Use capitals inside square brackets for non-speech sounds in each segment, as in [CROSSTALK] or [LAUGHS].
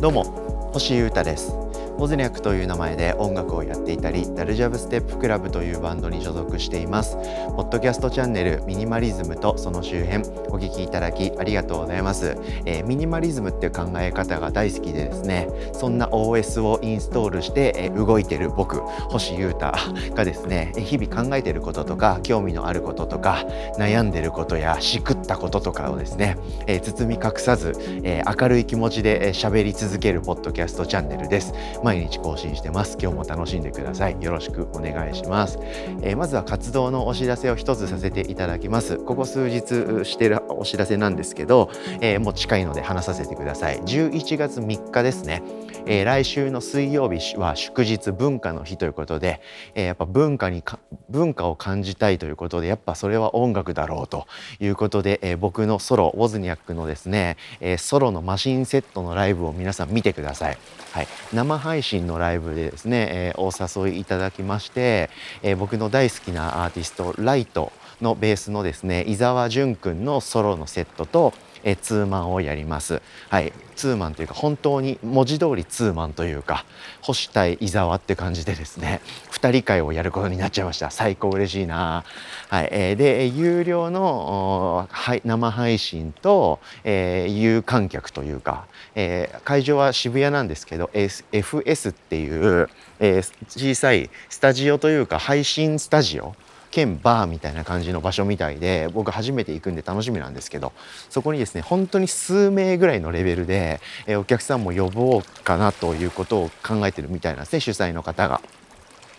どうも星優太です。モズニャックという名前で音楽をやっていたりダルジャブステップクラブというバンドに所属しています。ポッドキャストチャンネルミニマリズムとその周辺お聞きいただきありがとうございます、えー、ミニマリズムっていう考え方が大好きでですねそんな OS をインストールして、えー、動いてる僕星優太がですね日々考えてることとか興味のあることとか悩んでることやしくったこととかをですね、えー、包み隠さず、え明るい気持ちで喋り続けるポッドキャストチャンネルです、毎日更新してます。今日も楽しんでください。よろしくお願いします、えー、まずは活動のお知らせを一つさせていただきます。ここ数日してるお知らせなんですけど、えー、もう近いので話させてください。11月3日ですね。えー、来週の水曜日は祝日文化の日ということで、えー、やっぱ文化に文化を感じたいということでやっぱそれは音楽だろうということで、えー、僕のソロウォズニャックのですね、えソロのマシンセットのライブを皆さん見てください。はい、生配信のライブでですね、えお誘いいただきまして、え僕の大好きなアーティストライトのベースのですね伊沢淳君のソロのセットとえツーマンをやります。はい、ツーマンというか本当に文字通りツーマンというか星対伊沢って感じでですね2人会をやることになっちゃいました。最高嬉しいな、はい。えー、で有料の、はい、生配信と、えー、有観客というか、えー、会場は渋谷なんですけど FS っていう、えー、小さいスタジオというか配信スタジオ兼バーみたいな感じの場所みたいで僕初めて行くんで楽しみなんですけどそこにですね本当に数名ぐらいのレベルで、えお客さんも呼ぼうかなということを考えてるみたいなんですね主催の方が。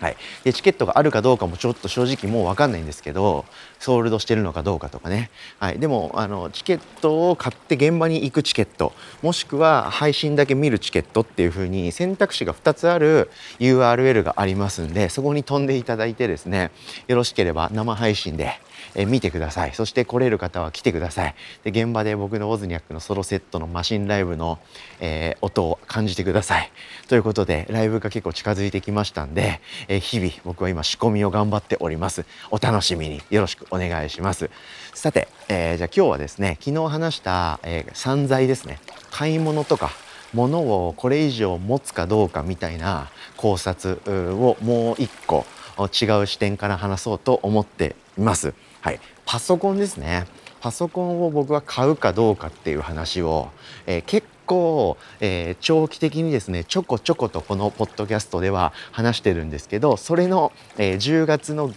はい、でチケットがあるかどうかもちょっと正直もう分かんないんですけどソールドしてるのかどうかとかね、はい、でもあのチケットを買って現場に行くチケットもしくは配信だけ見るチケットっていう風に選択肢が2つある URL がありますんでそこに飛んでいただいてですねよろしければ生配信でえ見てください。そして来れる方は来てください。で現場で僕のウォズニャックのソロセットのマシンライブの、えー、音を感じてください。ということでライブが結構近づいてきましたんで、えー、日々僕は今仕込みを頑張っております。お楽しみに。よろしくお願いします。さて、えー、じゃあ今日はですね昨日話した、え散財ですね。買い物とか物をこれ以上持つかどうかみたいな考察をもう一個違う視点から話そうと思っています。はい、パソコンですねパソコンを僕は買うかどうかっていう話を、えー、結構、えー、長期的にですねちょこちょことこのポッドキャストでは話してるんですけどそれの、えー、10月の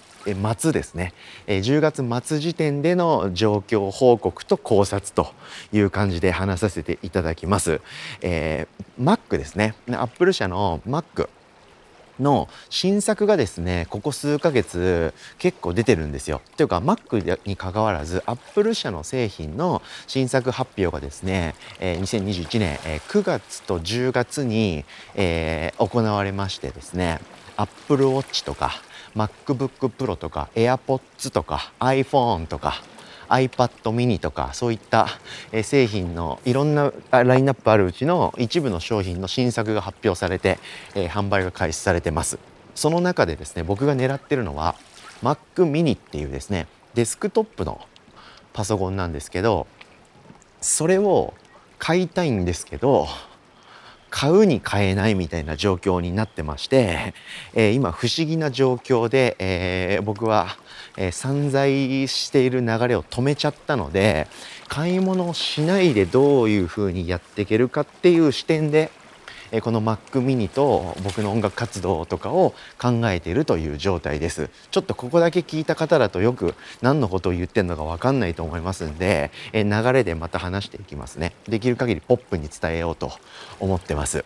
末ですね、え10月末時点での状況報告と考察という感じで話させていただきます。えー、Mac ですね。Apple 社の Mac の新作がですねここ数ヶ月結構出てるんですよ。というか Mac にかかわらず Apple 社の製品の新作発表がですね、えー、2021年、えー、9月と10月に、行われましてですね Apple Watch とか MacBook Pro とか AirPods とか iPhone とか iPad mini とかそういった製品のいろんなラインナップあるうちの一部の商品の新作が発表されて、え、販売が開始されてます。その中でですね僕が狙ってるのは Mac mini っていうですねデスクトップのパソコンなんですけどそれを買いたいんですけど買うに買えないみたいな状況になってまして、えー、今不思議な状況で、えー、僕は、えー、散財している流れを止めちゃったので買い物をしないでどういうふうにやっていけるかっていう視点でえこの Mac mini と僕の音楽活動とかを考えているという状態です。ちょっとここだけ聞いた方だとよく何のことを言ってるのか分かんないと思いますんで、え流れでまた話していきますね。できる限りポップに伝えようと思ってます。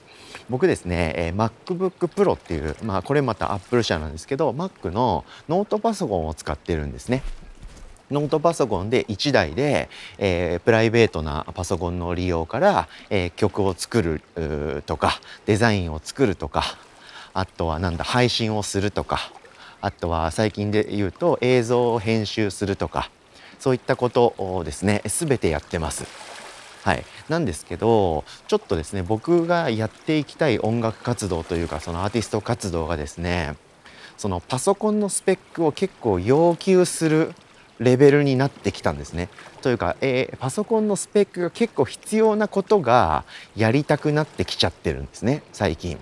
僕ですね、え MacBook Pro っていう、まあ、これまた Apple 社なんですけど Mac のノートパソコンを使ってるんですね。ノートパソコンで1台で、えー、プライベートなパソコンの利用から、えー、曲を作るとかデザインを作るとかあとはなんだ配信をするとかあとは最近で言うと映像を編集するとかそういったことをですね全てやってます。はい、なんですけどちょっとですね僕がやっていきたい音楽活動というかそのアーティスト活動がですねそのパソコンのスペックを結構要求するレベルになってきたんですね。というか、えー、パソコンのスペックが結構必要なことがやりたくなってきちゃってるんですね最近。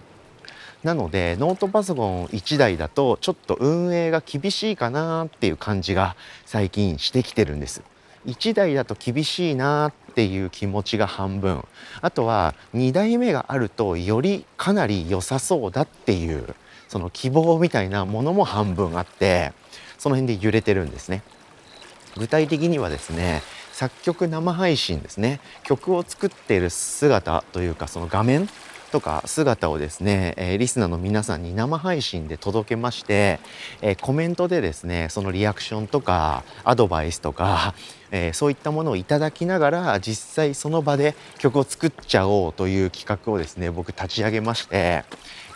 なのでノートパソコン1台だとちょっと運営が厳しいかなっていう感じが最近してきてるんです。1台だと厳しいなっていう気持ちが半分あとは2台目があるとよりかなり良さそうだっていうその希望みたいなものも半分あってその辺で揺れてるんですね。具体的にはですね作曲生配信ですね。曲を作っている姿というかその画面とか姿をですね、え、リスナーの皆さんに生配信で届けまして、え、コメントでですねそのリアクションとかアドバイスとか、え、そういったものをいただきながら実際その場で曲を作っちゃおうという企画をですね僕立ち上げまして、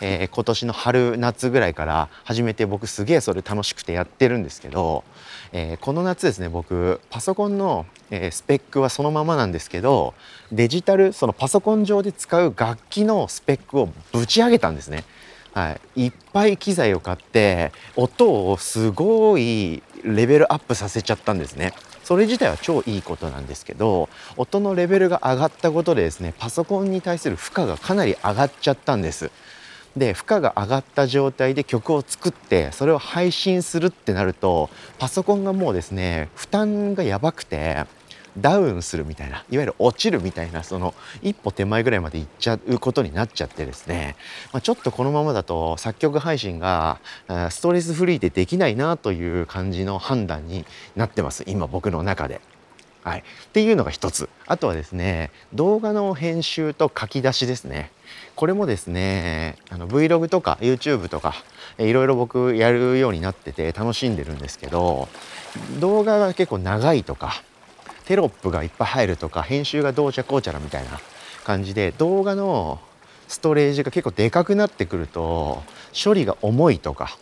え今年の春夏ぐらいから始めて僕すげえそれ楽しくてやってるんですけど、えこの夏ですね僕パソコンのえー、スペックはそのままなんですけどデジタルそのパソコン上で使う楽器のスペックをぶち上げたんですね。はい、いっぱい機材を買って音をすごいレベルアップさせちゃったんですね。それ自体は超いいことなんですけど音のレベルが上がったことでですねパソコンに対する負荷がかなり上がっちゃったんです。で負荷が上がった状態で曲を作ってそれを配信するってなるとパソコンがもうですね負担がやばくてダウンするみたいないわゆる落ちるみたいなその一歩手前ぐらいまで行っちゃうことになっちゃってですね、まあ、ちょっとこのままだと作曲配信がストレスフリーでできないなという感じの判断になってます今僕の中で。はい、っていうのが一つ。あとはですね動画の編集と書き出しですね。これもですねあの Vlog とか YouTube とかいろいろ僕やるようになってて楽しんでるんですけど動画が結構長いとかテロップがいっぱい入るとか編集がどうちゃこうちゃらみたいな感じで動画のストレージが結構でかくなってくると処理が重いとか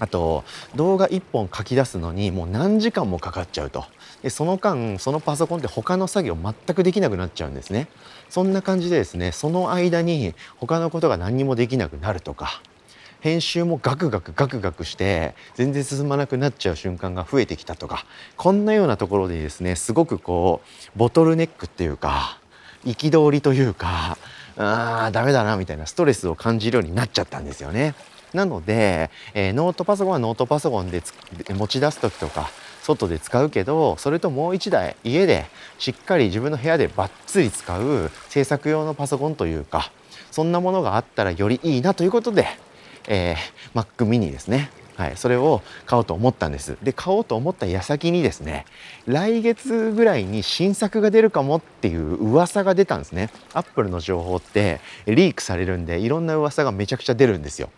あと動画1本書き出すのにもう何時間もかかっちゃうとでその間そのパソコンって他の作業全くできなくなっちゃうんですねそんな感じでですねその間に他のことが何にもできなくなるとか編集もガクガクガクガクして全然進まなくなっちゃう瞬間が増えてきたとかこんなようなところでですねすごくこうボトルネックっていうか憤りというかあーダメだなみたいなストレスを感じるようになっちゃったんですよね。なので、えー、ノートパソコンはノートパソコンで持ち出す時とか外で使うけどそれともう一台家でしっかり自分の部屋でバッツリ使う制作用のパソコンというかそんなものがあったらよりいいなということでえー、Mac mini ですね。はい、それを買おうと思ったんです。で、買おうと思った矢先にですね、来月ぐらいに新作が出るかもっていう噂が出たんですね。アップルの情報ってリークされるんで、いろんな噂がめちゃくちゃ出るんですよ。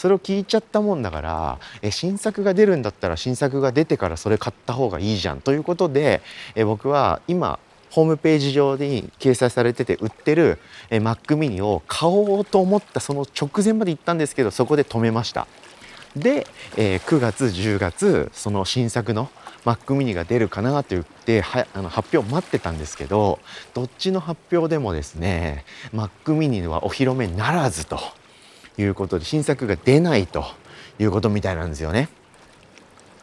それを聞いちゃったもんだからえ新作が出るんだったら新作が出てからそれ買った方がいいじゃん。ということでえ僕は今ホームページ上に掲載されてて売ってる、Mac mini を買おうと思ったその直前まで行ったんですけどそこで止めました。で、え、9月10月その新作の Mac mini が出るかなと言ってはあの発表待ってたんですけどどっちの発表でもですね Mac mini はお披露目ならずと。いうことで新作が出ないということみたいなんですよね。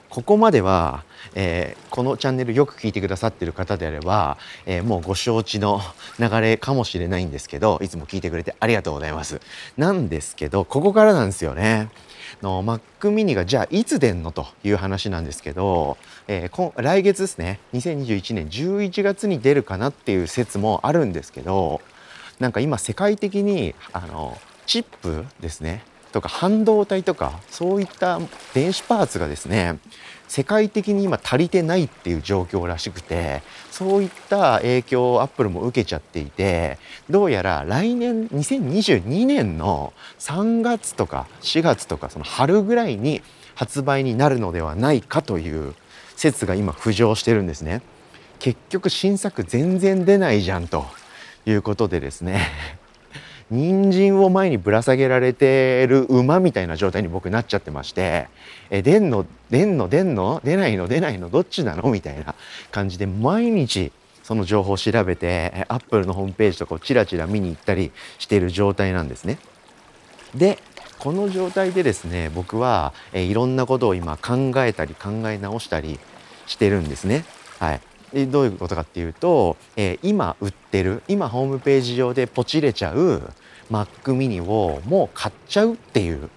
ここまでは、えー、このチャンネルよく聞いてくださってる方であれば、えー、もうご承知の流れかもしれないんですけどいつも聞いてくれてありがとうございます。なんですけどここからなんですよね。の Mac mini がじゃあいつ出んのという話なんですけど、えー、来月ですね。2021年11月に出るかなっていう説もあるんですけどなんか今世界的にあのチップですねとか半導体とかそういった電子パーツがですね世界的に今足りてないっていう状況らしくてそういった影響をアップルも受けちゃっていてどうやら来年2022年の3月とか4月とかその春ぐらいに発売になるのではないかという説が今浮上してるんですね。結局新作全然出ないじゃんということでですね人参を前にぶら下げられてる馬みたいな状態に僕なっちゃってましてえ出んの出んの出んの？出ないの？出ないの？どっちなの？みたいな感じで毎日その情報を調べてアップルのホームページとかをチラチラ見に行ったりしてる状態なんですね。でこの状態でですね僕は、えいろんなことを今考えたり考え直したりしてるんですね。はい、どういうことかっていうと、えー、今売ってる今ホームページ上でポチれちゃう Mac mini をもう買っちゃうっていう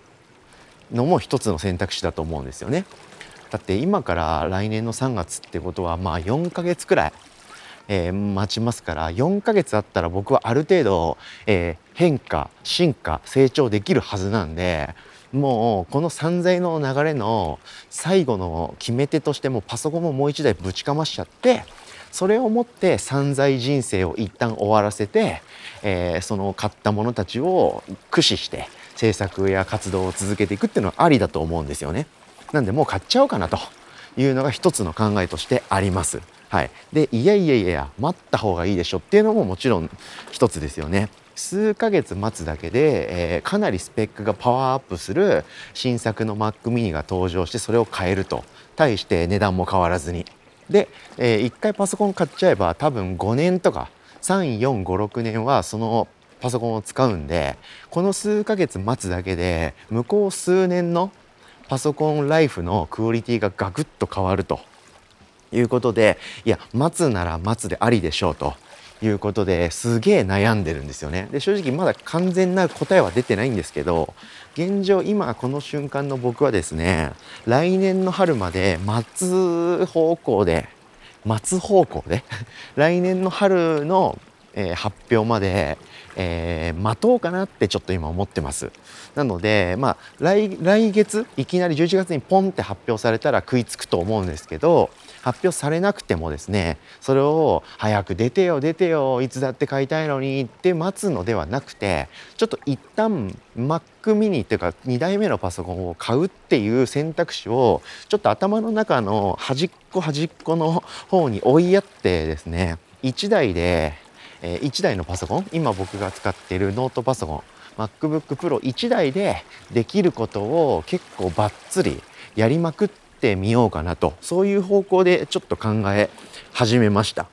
のも一つの選択肢だと思うんですよね。だって今から来年の3月ってことはまあ4ヶ月くらい、えー、待ちますから4ヶ月あったら僕はある程度、えー、変化進化成長できるはずなんでもうこの散財の流れの最後の決め手としてもパソコンももう一台ぶちかましちゃってそれをもって散財人生を一旦終わらせて、えー、その買ったものたちを駆使して制作や活動を続けていくっていうのはありだと思うんですよね。なんでもう買っちゃおうかなというのが一つの考えとしてあります。はい、でいやいやいや待った方がいいでしょっていうのももちろん一つですよね。数ヶ月待つだけで、えー、かなりスペックがパワーアップする新作の Mac mini が登場してそれを買えると。対して値段も変わらずに。で、えー、1回パソコン買っちゃえば多分5年とか3456年はそのパソコンを使うんでこの数ヶ月待つだけで向こう数年のパソコンライフのクオリティがガクッと変わるということでいや待つなら待つでありでしょうと。いうことですげえ悩んでるんですよね。で正直まだ完全な答えは出てないんですけど現状今この瞬間の僕はですね来年の春まで待つ方向で待つ方向で？[LAUGHS] 来年の春の、えー、発表まで、えー、待とうかなってちょっと今思ってます。なのでまあ来来月いきなり11月にポンって発表されたら食いつくと思うんですけど発表されなくてもですねそれを早く出てよ出てよいつだって買いたいのにって待つのではなくてちょっと一旦 Mac mini っていうか2代目のパソコンを買うっていう選択肢をちょっと頭の中の端っこ端っこの方に追いやってですね1台で、え1台のパソコン今僕が使っているノートパソコン MacBook Pro1 台でできることを結構バッツリやりまくってってみようかなとそういう方向でちょっと考え始めました。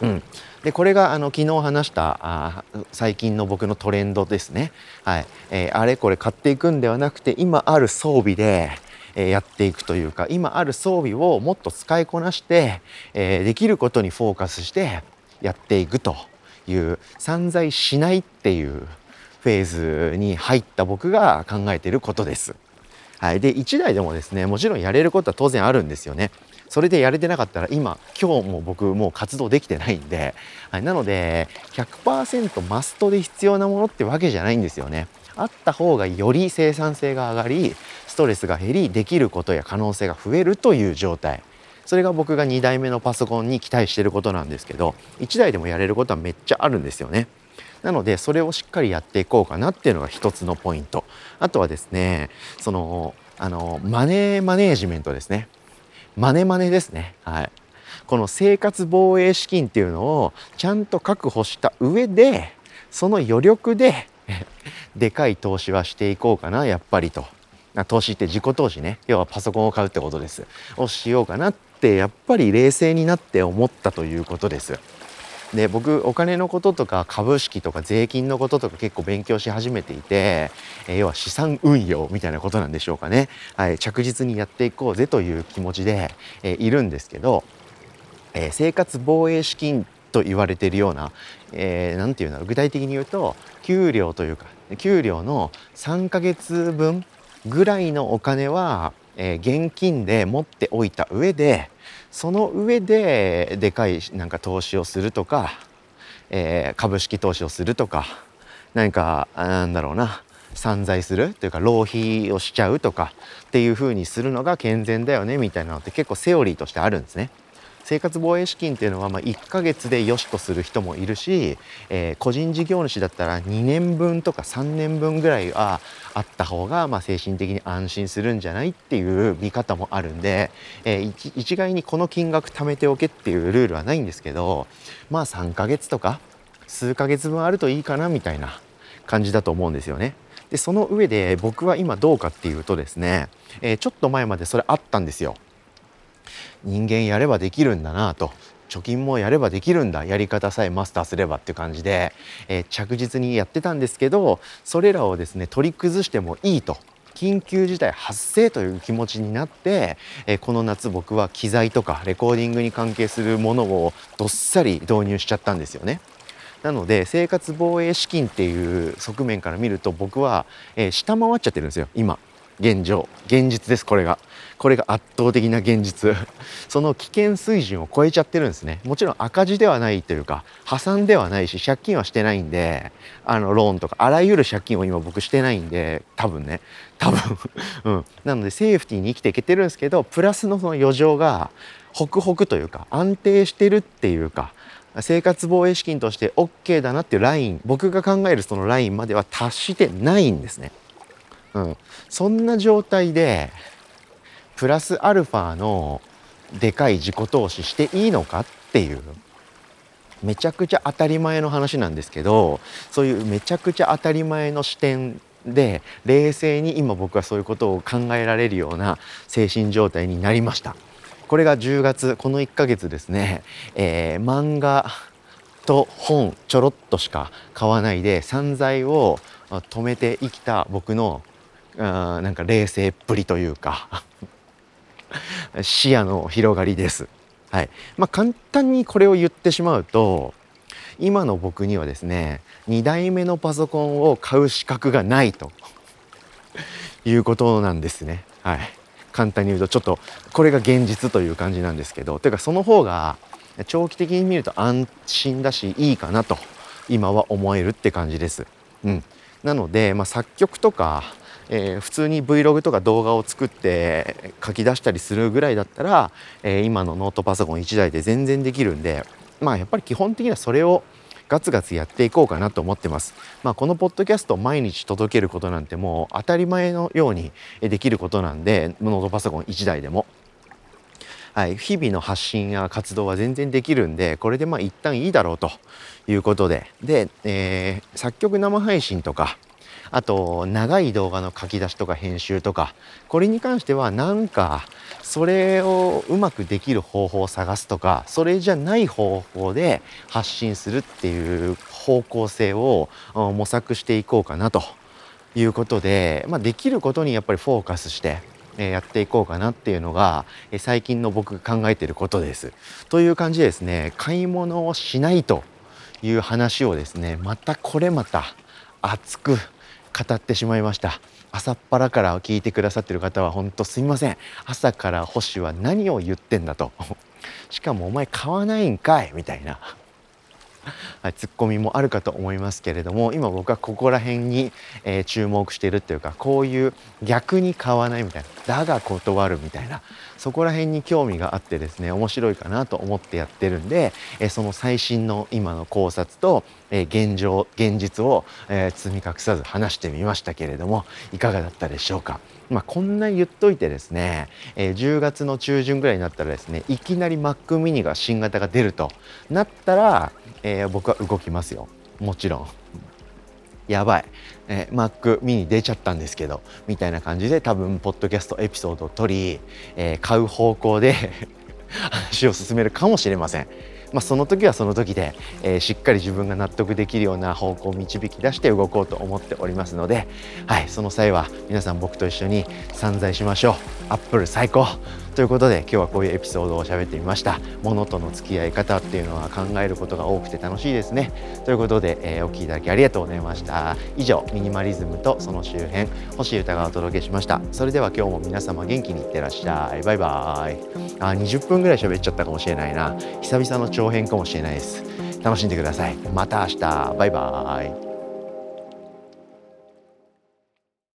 うん、でこれがあの昨日話したあ最近の僕のトレンドですね、はいえー、あれこれ買っていくんではなくて今ある装備で、えー、やっていくというか今ある装備をもっと使いこなして、えー、できることにフォーカスしてやっていくという散財しないっていうフェーズに入った僕が考えていることです。はい、で1台でもですねもちろんやれることは当然あるんですよね。それでやれてなかったら今今日も僕もう活動できてないんで、はい、なので100%マストで必要なものってわけじゃないんですよね。あった方がより生産性が上がりストレスが減りできることや可能性が増えるという状態それが僕が2台目のパソコンに期待してることなんですけど1台でもやれることはめっちゃあるんですよね。なのでそれをしっかりやっていこうかなっていうのが一つのポイント。あとはですねそのあのマネーマネージメントですね。マネマネですね。はい。この生活防衛資金っていうのをちゃんと確保した上でその余力で [LAUGHS] でかい投資はしていこうかなやっぱりと。投資って自己投資ね。要はパソコンを買うってことです。をしようかなってやっぱり冷静になって思ったということです。で僕お金のこととか株式とか税金のこととか結構勉強し始めていて、えー、要は資産運用みたいなことなんでしょうかね、はい、着実にやっていこうぜという気持ちで、えー、いるんですけど、えー、生活防衛資金と言われているような何、えー、て言うの具体的に言うと給料というか給料の3ヶ月分ぐらいのお金は、えー、現金で持っておいた上でその上ででかいなんか投資をするとか、えー、株式投資をするとか何かなんだろうな散財するというか浪費をしちゃうとかっていうふうにするのが健全だよねみたいなのって結構セオリーとしてあるんですね。生活防衛資金っていうのはま1ヶ月で良しとする人もいるし、えー、個人事業主だったら2年分とか3年分ぐらいはあった方がま精神的に安心するんじゃないっていう見方もあるんで、えー、一概にこの金額貯めておけっていうルールはないんですけどまあ3ヶ月とか数ヶ月分あるといいかなみたいな感じだと思うんですよね。でその上で僕は今どうかっていうとですね、えー、ちょっと前までそれあったんですよ。人間やればできるんだなと。貯金もやればできるんだ。やり方さえマスターすればっていう感じで、えー、着実にやってたんですけどそれらをですね取り崩してもいいと。緊急事態発生という気持ちになって、えー、この夏僕は機材とかレコーディングに関係するものをどっさり導入しちゃったんですよね。なので生活防衛資金っていう側面から見ると僕は、えー、下回っちゃってるんですよ今。現状現実ですこれが。これが圧倒的な現実。[LAUGHS] その危険水準を超えちゃってるんですね。もちろん赤字ではないというか破産ではないし借金はしてないんであのローンとかあらゆる借金を今僕してないんで多分ね。多分。[LAUGHS] うん。なのでセーフティーに生きていけてるんですけどプラスのその余剰がホクホクというか安定してるっていうか生活防衛資金として OK だなっていうライン僕が考えるそのラインまでは達してないんですね。うん、そんな状態でプラスアルファのでかい自己投資していいのかっていうめちゃくちゃ当たり前の話なんですけどそういうめちゃくちゃ当たり前の視点で冷静に今僕はそういうことを考えられるような精神状態になりました。これが10月この1ヶ月ですね、えー、漫画と本ちょろっとしか買わないで散財を止めて生きた僕のあなんか冷静っぷりというか視野の広がりです。はいまあ、簡単にこれを言ってしまうと今の僕にはですね2台目のパソコンを買う資格がないと [LAUGHS] いうことなんですね。はい簡単に言うとちょっとこれが現実という感じなんですけどていうかその方が長期的に見ると安心だしいいかなと今は思えるって感じです。うん、なので、まあ、作曲とか、えー、普通に Vlog とか動画を作って書き出したりするぐらいだったら、えー、今のノートパソコン1台で全然できるんでまあやっぱり基本的にはそれをガツガツやっていこうかなと思ってます。まあ、このポッドキャストを毎日届けることなんてもう当たり前のようにできることなんでノートパソコン1台でも。はい、日々の発信や活動は全然できるんでこれでまあ一旦いいだろうということでで、えー、作曲生配信とかあと長い動画の書き出しとか編集とかこれに関してはなんかそれをうまくできる方法を探すとかそれじゃない方法で発信するっていう方向性を模索していこうかなということで、まあ、できることにやっぱりフォーカスしてやっていこうかなっていうのが最近の僕が考えていることです。という感じでですね買い物をしないという話をですねまたこれまた熱く語ってしまいました。朝っぱらから聞いてくださってる方は本当すみません。朝から星は何を言ってんだと。[LAUGHS] しかもお前買わないんかいみたいな。[LAUGHS] はい、ツッコミもあるかと思いますけれども今僕はここら辺に、えー、注目しているっていうかこういう逆に買わないみたいなだが断るみたいなそこら辺に興味があってですね面白いかなと思ってやってるんで、えー、その最新の今の考察と、えー、現状現実を、え包み隠さず話してみましたけれどもいかがだったでしょうか。まあ、こんな言っといてですね、えー、10月の中旬ぐらいになったらですねいきなり Mac mini が新型が出るとなったら、えー、僕は動きますよもちろん。やばい、えー、Mac mini 出ちゃったんですけどみたいな感じで多分ポッドキャストエピソードを取り、えー、買う方向で [LAUGHS] 話を進めるかもしれません。まあ、その時はその時で、えー、しっかり自分が納得できるような方向を導き出して動こうと思っておりますので、はい、その際は皆さん僕と一緒に散財しましょうアップル最高ということで今日はこういうエピソードを喋ってみました。物との付き合い方っていうのは考えることが多くて楽しいですね。ということで、えー、お聞きいただきありがとうございました。以上ミニマリズムとその周辺星歌がお届けしました。それでは今日も皆様元気にいってらっしゃい。バイバーイ。あ20分ぐらい喋っちゃったかもしれないな。久々の長編かもしれないです。楽しんでください。また明日。バイバイ。